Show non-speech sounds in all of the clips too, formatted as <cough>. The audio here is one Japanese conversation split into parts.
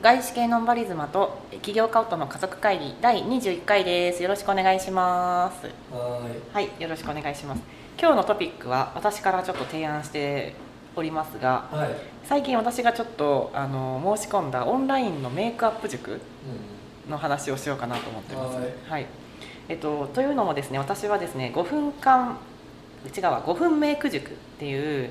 外資系ノンバリズマと起業家夫の家族会議第21回です。よろしくお願いします。ははいよろしくお願いします。今日のトピックは私からちょっと提案しておりますが。はい。最近私がちょっとあの申し込んだオンラインのメイクアップ塾うの話をしようかなと思ってます。はい。はい。えっと、というのもですね私はですね5分間違うわ5分メイク塾っていう、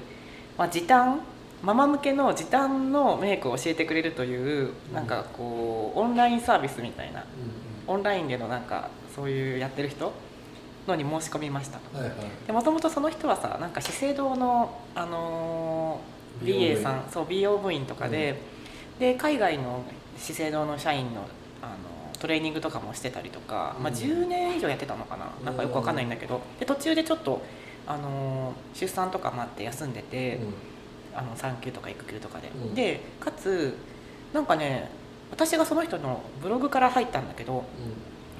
まあ、時短ママ向けの時短のメイクを教えてくれるというなんかこうオンラインサービスみたいなうんオンラインでのなんかそういうやってる人のに申し込みました。うん。はいはい。でもともとその人はさなんか資生堂の、あのー BA さんそう美容部員とかで、で海外の資生堂の社員の、あのトレーニングとかもしてたりとか、まあ、うん10年以上やってたのかな？なんかよくわかんないんだけど。で途中でちょっと、あのー出産とかもあって休んでて、あの産休とか育休とかで、うんでかつなんかね私がその人のブログから入ったんだけど、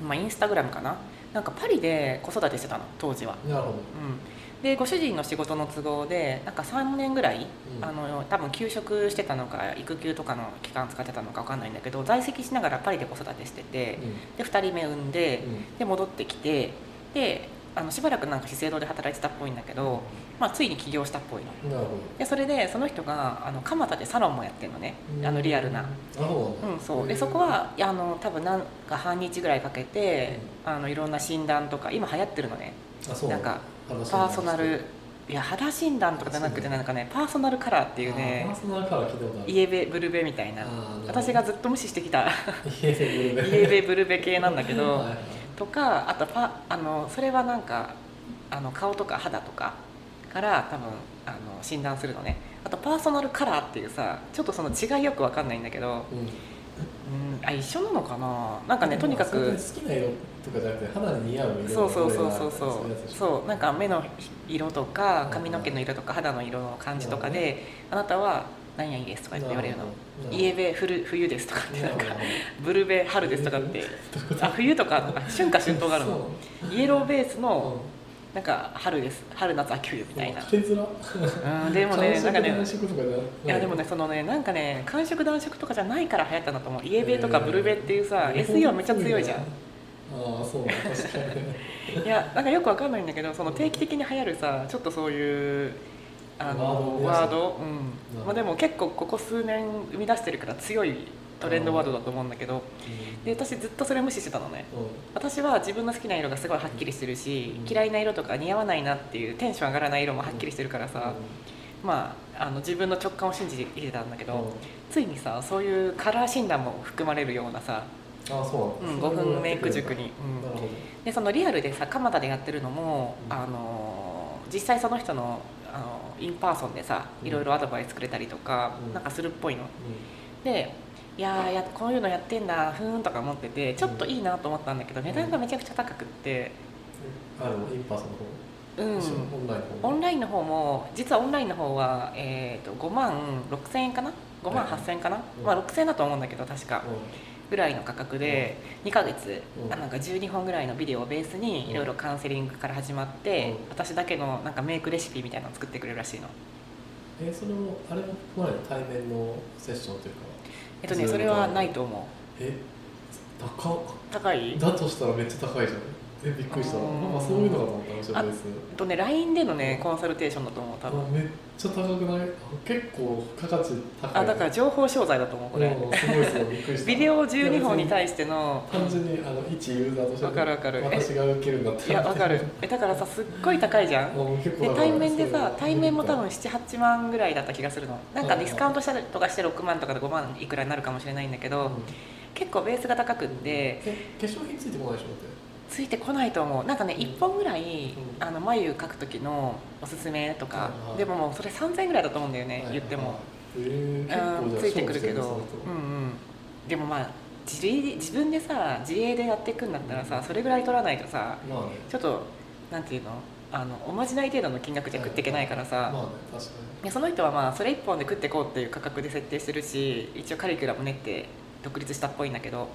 まあ、インスタグラムかな？なんかパリで子育てしてたの当時は。うん。なるほど。うん、でご主人の仕事の都合でなんか3年ぐらい、うんあの多分休職してたのか育休とかの期間使ってたのか分かんないんだけど在籍しながらパリで子育てしててで2人目産んでうん。で戻ってきてであのしばらくなんか資生堂で働いてたっぽいんだけど、まあ、ついに起業したっぽいの。うん。なるほでそれでその人があの蒲田でサロンもやってるのね。ど。あのリアルな。うなんだ。うん、そう。でそこはあの多分なんか半日ぐらいかけて、あのいろんな診断とか今流行ってるのね。あ、そう。なんか話パーソナルいや肌診断とかじゃなくてなんかねパーソナルカラーっていうあねパーソナルカラー聞いたことある。イエベブルベみたいな。私がずっと無視してきた。<laughs> イエベブルベ。系なんだけどとかあとパあのそれはなんかあの顔とか肌とかから多分あの診断するのね。あとパーソナルカラーっていうさちょっとその違いよくわかんないんだけど、うん。うん、あ一緒なのかな？なんかねとにかく好きな色とかじゃなくて肌に似合う色そうそうそうそう。そうそう。なんか目の色とか髪の毛の色とか肌の色の感じとかであなたは何々ですとか言って言われるの。イエベ冬冬ですとかってなんかブルベ春ですとかって。あ冬とかあ春夏春冬があるの。イエローベースのなんか春です。春夏秋冬みたいな。うんでもね <laughs> なんかねい？いやでもねそのねなんかね寒色暖色とかじゃないから流行ったんだと思う。イエベとかブルベっていうさえー SEO めっちゃ強いじゃん。ああそう。確かに。いやなんかよくわかんないんだけどその定期的に流行るさちょっとそういうあのワワードうん。まあ、でも結構ここ数年生み出してるから強いトレンドワードだと思うんだけど。で私ずっとそれ無視してたのね。私は自分の好きな色がすごいはっきりしてるしうん。嫌いな色とか似合わないなっていうテンション上がらない色もはっきりしてるからさまああの自分の直感を信じて生きてたんだけうん。どついにさそういうカラー診断も含まれるようなさ、あそう。う、なんんだ。5分メイク塾に、うん。でそのリアルでさ蒲田でやってるのも、うん。あの実際その人のin person でさうん。いろいろアドバイスくれたりとか、うん。なんかするっぽいの。でいやーやこういうのやってんだふーんとか思っててちょっといいなと思ったんだけど値段がめちゃくちゃ高くって。あの in person うん。の方一緒オンラインの方オンラインの方も実はオンラインの方は、えー、と5万6000円かな？5万8000円かな、うん。まあ、6000円だと思うんだけど確かぐらいの価格で2ヶ月、うん。あなんか12本ぐらいのビデオをベースにいろいろカウンセリングから始まって、うん。私だけのなんかメイクレシピみたいなのを作ってくれるらしいの。えそれもあれも含まれる対面のセッションというか？えっとねそれはないと思う。え高っ。高い？だとしたらめっちゃ高いじゃんえびっくりした。うんなんかそういうのかと思った面白いです。とね LINE でのねコンサルテーションだと思う多分。あめっちゃ高くない？結構価値高い。あだから情報商材だと思うこれ。うんすごいすごいびっくりした。ビデオ12本に対しての単純にあの一ユーザーとしてわかるわかる。私が受けるんだったら。いやわかる。えだからさすっごい高いじゃん。うん結構で対面でさ対面も多分78万ぐらいだった気がするの。なんかディスカウントしたりとかして6万とかで5万いくらになるかもしれないんだけど、うん。結構ベースが高くって。え化粧品ついてこないでしょだってついてこないと思う。なんかねうん。1本ぐらい、ん。あの眉描く時のおすすめとか、はいはい。でももうそれ3000円ぐらいだと思うんだよね、はい言っても、えー、ついてくるけど。うんうん。でもまあ自力自分でさ自営でやっていくんだったらさそれぐらい取らないとさるまあね。ちょっとなんていうの？あのおまじない程度の金額じゃ食っていけないからさ、その人はまあそれ1本で食っていこうっていう価格で設定してるし一応カリキュラム練って独立したっぽいんだけど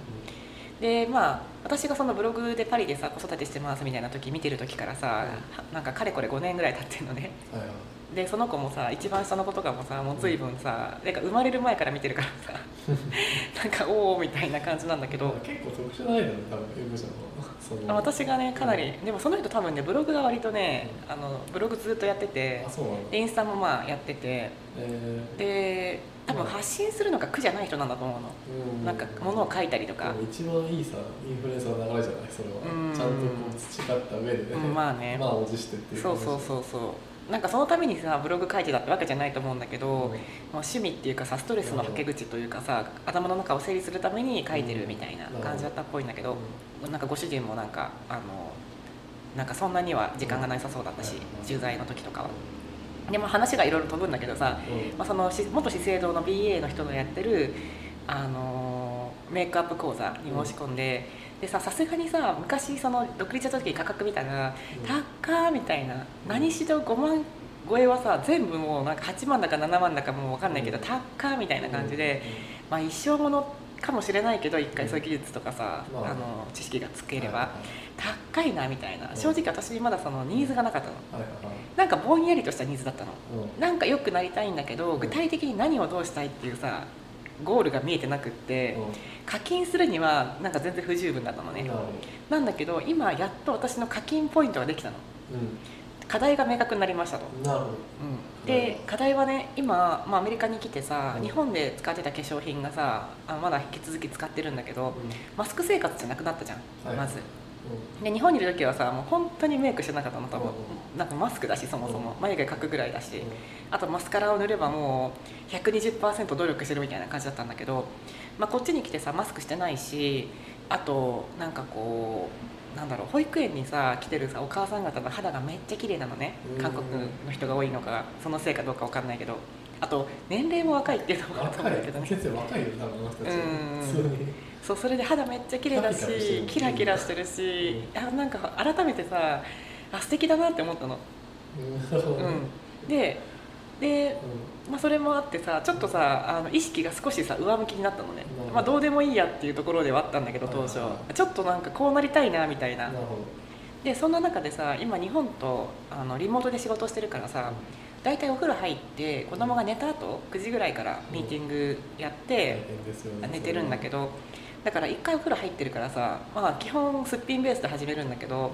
でまあ私がそのブログでパリでさ子育てしてますみたいな時見てる時からさ、はなんかかれこれ5年ぐらい経ってるのね。にはいはいでその子もさ一番下の子とかもさもう随分さなんか生まれる前から見てるからさ <laughs> なんかおおみたいな感じなんだけど結構特殊なアイドル多分エブちゃんのその私がねかなり、でもその人多分ねブログが割とねあのブログずっとやっててインスタもまあやっててえで多分発信するのが苦じゃない人なんだと思うの。ーうなんか物を書いたりとか。一番いいさインフルエンサーの流れじゃないそれはうんちゃんとこう培った上でね、うんまあねまあおじしてっていうそうそうそうそうなんかそのためにさブログ書いてたってわけじゃないと思うんだけど、うん。まあ、趣味っていうかさストレスのはけ口というかさ頭の中を整理するために書いてるみたいな感じだったっぽいんだけど、なんかご主人もなんかあのなんかそんなには時間がなさそうだったし、駐在の時とかは。でも話がいろいろ飛ぶんだけどさ、うん。まあ、そのし元資生堂の BA の人のやってる、あのーメイクアップ講座に申し込んで、でささすがにさ昔その独立した時に価格見たらうん。みたいな何しろ5万超えはさ全部もうなんか8万だか7万だかもう分かんないけど、うん。みたいな感じで、まあ、一生ものかもしれないけど一回そういう技術とかさ、まあ。あの知識がつければ、はい高いなみたいな。うん。正直私まだそのニーズがなかったの。なんかぼんやりとしたニーズだったの。うん。なんか良くなりたいんだけどうん。具体的に何をどうしたいっていうさゴールが見えてなくってうん。課金するにはなんか全然不十分だったのね。なんだけど今やっと私の課金ポイントができたの。ど課題が明確になりましたと、うんなるほど。うん、で課題はね今、まあ、アメリカに来てさうん。日本で使ってた化粧品がさあまだ引き続き使ってるんだけどうん。マスク生活じゃなくなったじゃん、はい。まず。うで日本にいる時はさもう本当にメイクしてなかったの多分。うなんかマスクだしそもそも。眉毛描くぐらいだし。ん。あとマスカラを塗ればもう120%努力してるみたいな感じだったんだけど、まあ、こっちに来てさマスクしてないしあとなんかこうなんだろう保育園にさ来てるさお母さん方の肌がめっちゃ綺麗なのね。うん。韓国の人が多いのかそのせいかどうかわかんないけど。あと年齢も若いっていうのもあんだけどね。先生若いよ多分あの人たちそうそれで肌めっちゃ綺麗だしキラキラしてる。しあなんか改めてさあ素敵だなって思ったの、うん。ででまあ、それもあってさちょっとさあの意識が少しさ上向きになったのね。まあ、どうでもいいやっていうところではあったんだけど当初ちょっとなんかこうなりたいなみたいな。でそんな中でさ今日本とあのリモートで仕事してるからさ大体お風呂入って子供が寝た後9時ぐらいからミーティングやっ大て寝てるんだけどだから1回お風呂入ってるからさ、まあ、基本すっぴんベースで始めるんだけど、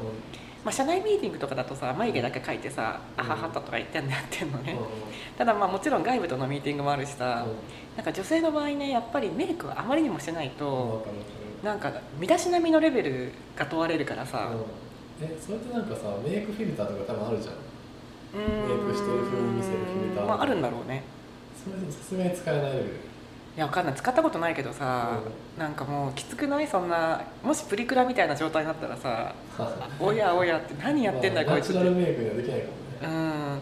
まあ、社内ミーティングとかだとさ眉毛だけ描いてさ「あははた」とか言ってんのやってんのね。ただまあもちろん外部とのミーティングもあるしさなんか女性の場合ねやっぱりメイクをあまりにもしないとなんか身だしなみのレベルが問われるからさ。えそれってなんかさメイクフィルターとか多分あるじゃん。メイクしてる風に見せるフィルターまああるんだろうね。それさすがに使えないレベルいやわかんない。使ったことないけどさ、なんかもうきつくない？そんなもしプリクラみたいな状態になったらさ「お <laughs> やおや」って何やってんだよこいつって。ナチュラルメイクにはできないかもね。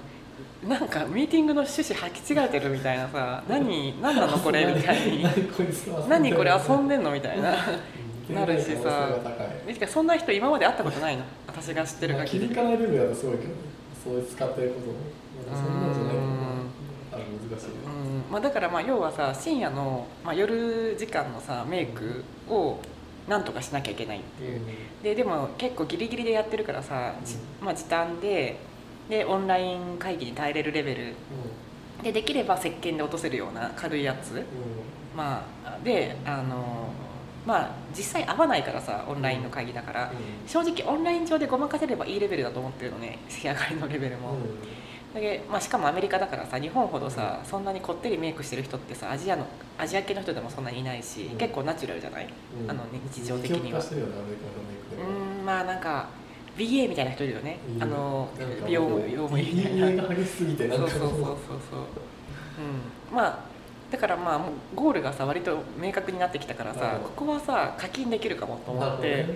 うん。なんかミーティングの趣旨履き違えてるみたいなさ何何なのこれみたいに。<laughs> 何これ遊んでんのみたいな。うん。なるしさ。そんな人今まで会ったことないの？私が知ってるまあ気限りづかないレベルだとすごいけどね。そういう使ってることもまあそんなんじゃないうんまあ、だからまあ要はさ深夜の、まあ、夜時間のさメイクをなんとかしなきゃいけないっていう。ででも結構ギリギリでやってるからさ、じまあ、時短ででオンライン会議に耐えれるレベル。でできれば石鹸で落とせるような軽いやつ、まあ、であのまあ実際合わないからさオンラインの会議だから。正直オンライン上でごまかせればいいレベルだと思ってるのね仕上がりのレベルも、だけまあ、しかもアメリカだからさ日本ほどさそんなにこってりメイクしてる人ってさアジアのアジア系の人でもそんなにいないし、うん。結構ナチュラルじゃない？あの日常的には。うんまあなんか BA みたいな人いるよね。あの美容も美容もいいみたいな陰影が激しすぎてなんか。そうそうそうそうそう。うん。まあだからまあもうゴールがさ割と明確になってきたからさここはさ課金できるかもと思って、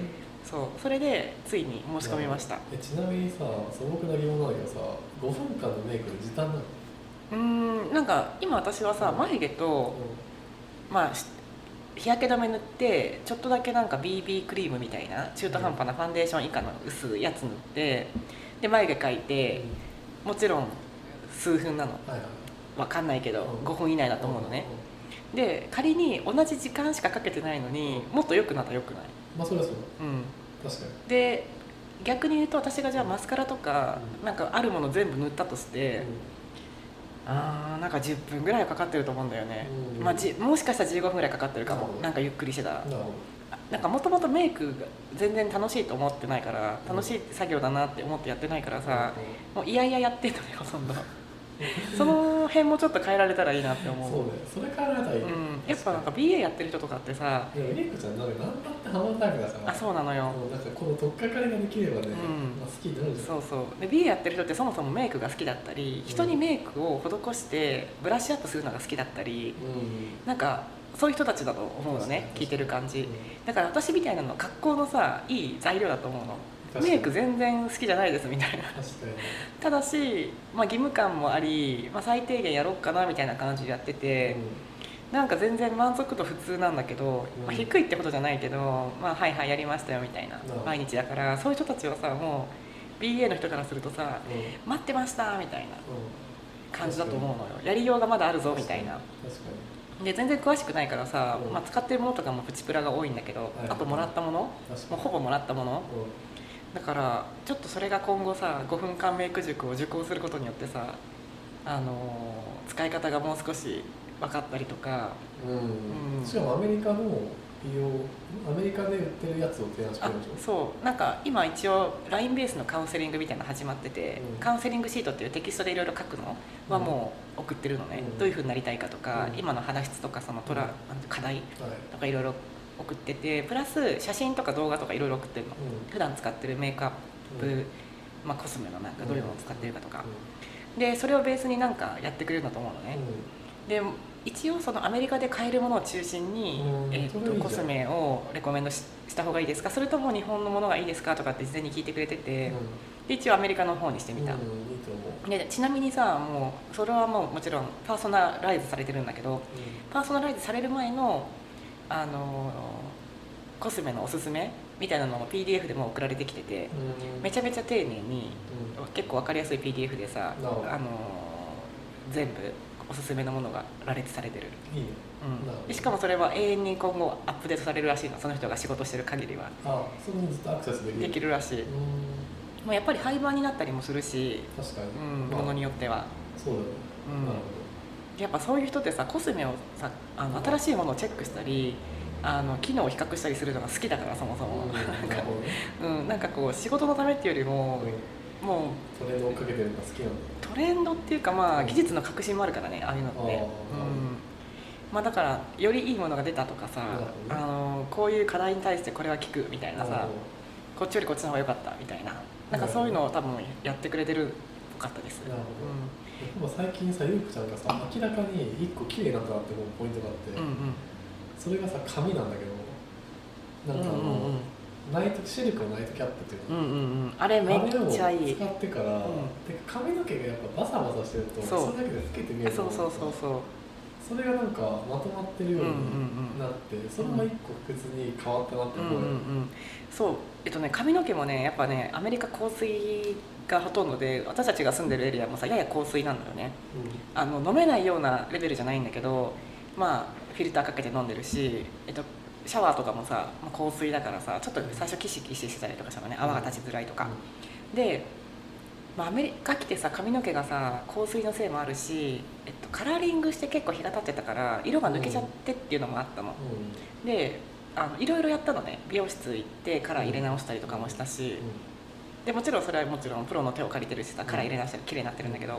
そう。それでついに申し込みました。えちなみにさ素朴な疑問なんだけどさ5分間のメイクで時短なの？うーんなんか今私はさ眉毛とまあし日焼け止め塗ってちょっとだけなんか BB クリームみたいな中途半端なファンデーション以下の薄いやつ塗ってで眉毛描いてもちろん数分なの。はいはい。わかんないけどうん。5分以内だと思うのね。で仮に同じ時間しかかけてないのにもっと良くなったら良くない？まあそれはそう。うん。確かに。で逆に言うと私がじゃあマスカラとかなんかあるもの全部塗ったとしてあーなんか10分ぐらいはかかってると思うんだよね、うん。まあ、じもしかしたら15分ぐらいかかってるかも。なんかゆっくりしてたら。なんかもともとメイクが全然楽しいと思ってないからうん楽しい作業だなって思ってやってないからどさもういやいややってんのよほとんど <laughs> その辺もちょっと変えられたらいいなって思う。そうね。それからやったらいい、うん、やっぱなんか BA やってる人とかってさ。でもゆうこちゃんなんか頑張ってハマるタイプだからあそうなのよ。もうなんかこの取っかかりができればね、ん。まあ、好きになるじゃん。そうそう。で BA やってる人ってそもそもメイクが好きだったり人にメイクを施してブラッシュアップするのが好きだったりうん。なんかそういう人たちだと思うのね。聞いてる感じ。だから私みたいなの格好のさいい材料だと思うのメイク全然好きじゃないですみたいな。ただし、まあ、義務感もあり、まあ、最低限やろうかなみたいな感じでやってて、なんか全然満足度普通なんだけど、うん。まあ、低いってことじゃないけど、まあ、はいはいやりましたよみたいなうん。毎日だからそういう人たちはさもう BA の人からするとさうん。うん待ってましたみたいなうん。感じだと思うのよ。やりようがまだあるぞみたいな。で全然詳しくないからさ、うん。まあ、使ってるものとかもプチプラが多いんだけど、はい。あともらったものもうほぼもらったものだからちょっとそれが今後さ5分間メイク塾を受講することによってさあのー使い方がもう少し分かったりとか。うん、うん。しかもアメリカの美容アメリカで売ってるやつを提案してあるでしょ？そう。なんか今一応 LINE ベースのカウンセリングみたいなの始まってて、うん。カウンセリングシートっていうテキストでいろいろ書くのはもう送ってるのね、うん。どういうふうになりたいかとか、うん。今の肌質とかそのトラ、うん。課題はい。とかいろいろ送っててプラス写真とか動画とかいろいろ送ってるの、うん。普段使ってるメイクアップ、うん。まあ、コスメのなんかどういうのを使ってるかとか。う、でそれをベースになんかやってくれるんだと思うのね、ん。で一応そのアメリカで買えるものを中心に、うん。えーとコスメをレコメンドしした方がいいですか？それとも日本のものがいいですか？とかって事前に聞いてくれてて、うん。で一応アメリカの方にしてみた、でちなみにさもうそれはもうもちろんパーソナライズされてるんだけどパーソナライズされる前のあのコスメのおすすめみたいなのも PDF でも送られてきててうん。めちゃめちゃ丁寧にうん。結構分かりやすい PDF でさあの全部おすすめのものが羅列されてる、うん。でしかもそれは永遠に今後アップデートされるらしいのその人が仕事してる限りは。あそこにずっとアクセスできる。できるらしい、やっぱり廃盤になったりもするし、確かに。うん、まあものによっては。そうだよね。うん。なるやっぱそういう人ってさコスメをさあの新しいものをチェックしたりあの機能を比較したりするのが好きだからそもそも、うんうん、なんかこう仕事のためっていうよりも、もうトレンドをかけてるのが好きなんだ。トレンドっていうかまあうん。技術の革新もあるからねああいうのって、まあ、だからよりいいものが出たとかさ、あのこういう課題に対してこれは効くみたいなさこっちよりこっちの方が良かったみたいな。なんかそういうのを多分やってくれてるっぽかったです、なるほどでも最近さゆうこちゃんがさ明らかに一個綺麗なんだなって思うポイントがあって、うん、うん。うんそれがさ髪なんだけどなんかあの、うんうんうんナイトシルクのナイトキャップっていうの、うんうんうん。あれめっちゃいい。使ってから、ん。で髪の毛がやっぱバサバサしてるとそう。れだけで老けて見えるそうそうそうそう。それがなんかまとまってるようにうんうんうんなって、それも一個別に変わったなってうん思うよ、うんうん。そう。えっとね髪の毛もねやっぱねアメリカ降水がほとんどで私たちが住んでるエリアもさやや降水なんだよね。あの飲めないようなレベルじゃないんだけどまあフィルターかけて飲んでるし、えっと、シャワーとかもさ、まあ、香水だからさちょっと最初キシキシしてたりとかしたのね。泡が立ちづらいとか、で、まあ、アメリカ来てさ髪の毛がさ香水のせいもあるし、えっと、カラーリングして結構日が経ってたから色が抜けちゃってっていうのもあったの、うん。であのいろいろやったのね。美容室行ってカラー入れ直したりとかもしたし、でもちろんそれはもちろんプロの手を借りてるしさカラー入れ直したら綺麗になってるんだけど、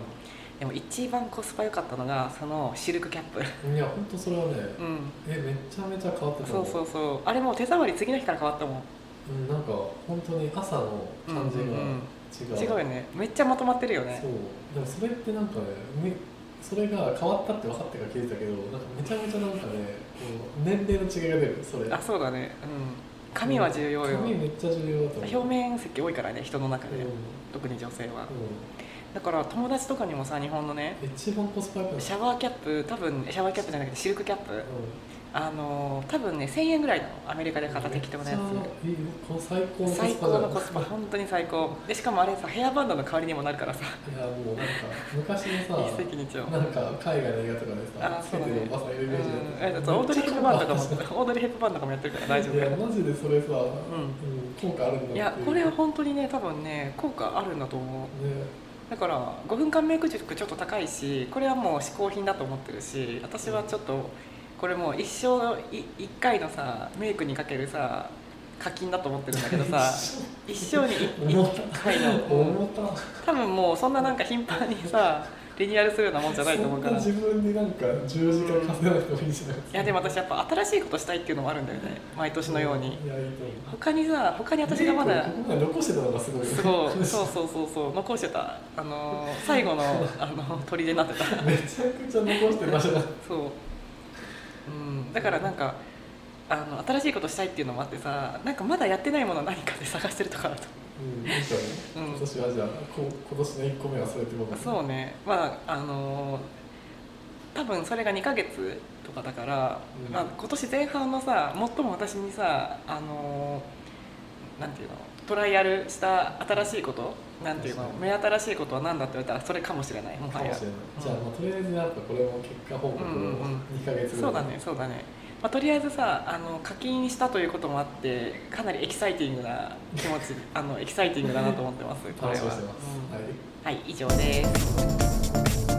でも一番コスパ良かったのがそのシルクキャップ。うんいや本当それはね、うん。えめちゃめちゃ変わってたそうそうそう。あれもう手触り次の日から変わったもん。うん、なんか本当に朝の感じがうんうん。違う、違うよね。めっちゃまとまってるよね。そう。でもそれってなんかねめそれが変わったって分かってから気づいたけどなんかめちゃめちゃなんかねこう年齢の違いが出るそれ。あそうだね。うん髪は重要よ。髪めっちゃ重要だと表面積多いからね人の中で、うん。特に女性は。うだから友達とかにもさ日本のねん、一番コスパシャワーキャップ多分シャワーキャップじゃなくてシルクキャップあの多分ね1000円ぐらいのアメリカで買った適当なやめっちゃいいこの最高のコスパつ最高のコスパ。い本当に最高。でしかもあれさヘアバンドの代わりにもなるからさ。やもうなんか昔のさ一石二鳥。なんか海外の映画とかでさあそうだね。おばさんいるイメージうん。だったえオードリー・ヘップバーンとかもオードリー・ヘップバーンとかもやってるから大丈夫いやマジでそれさ、んうん。効果あるんだいやこれは本当にね多分ね効果あるんだと思う。ね。だから5分間メイク塾ちょっと高いしこれはもう嗜好品だと思ってるし私はちょっとこれもう一生い一回のさメイクにかけるさ課金だと思ってるんだけどさ <laughs> 一生に一重た。一回の。多分もうそんななんか頻繁にさリニューアルするようなもんじゃないと思うから。自分になんか十字架稼がなくてもいいじゃないですか。やでも私やっぱ新しいことしたいっていうのもあるんだよね。毎年のように。いやいい他にさ他に私がまだ。残してたのがすごいすごいそうそうそうそう。残してた。あのー最後のあの砦になってた。めちゃくちゃ残してました。そう、うん、だからなんかあの新しいことしたいっていうのもあってさなんかまだやってないもの何かで探してるとかだと。うん。いいかね。うん。今年はじゃあこ今年の1個目はそれってことそうね。まああの多分それが2ヶ月とかだから、うん。まあ、今年前半のさ最も私にさあのなんていうの？トライアルした新しいこと？なんていうの目新しいことは何だって言われたらそれかもしれないもはや。じゃあ、まあ、とりあえずやっぱこれも結果報告をうんうんうん。2ヶ月ぐらいそうだねそうだね、まあ、とりあえずさあの課金したということもあってかなりエキサイティングな気持ち <laughs> あのエキサイティングだなと思ってますこれは。はい。はい以上です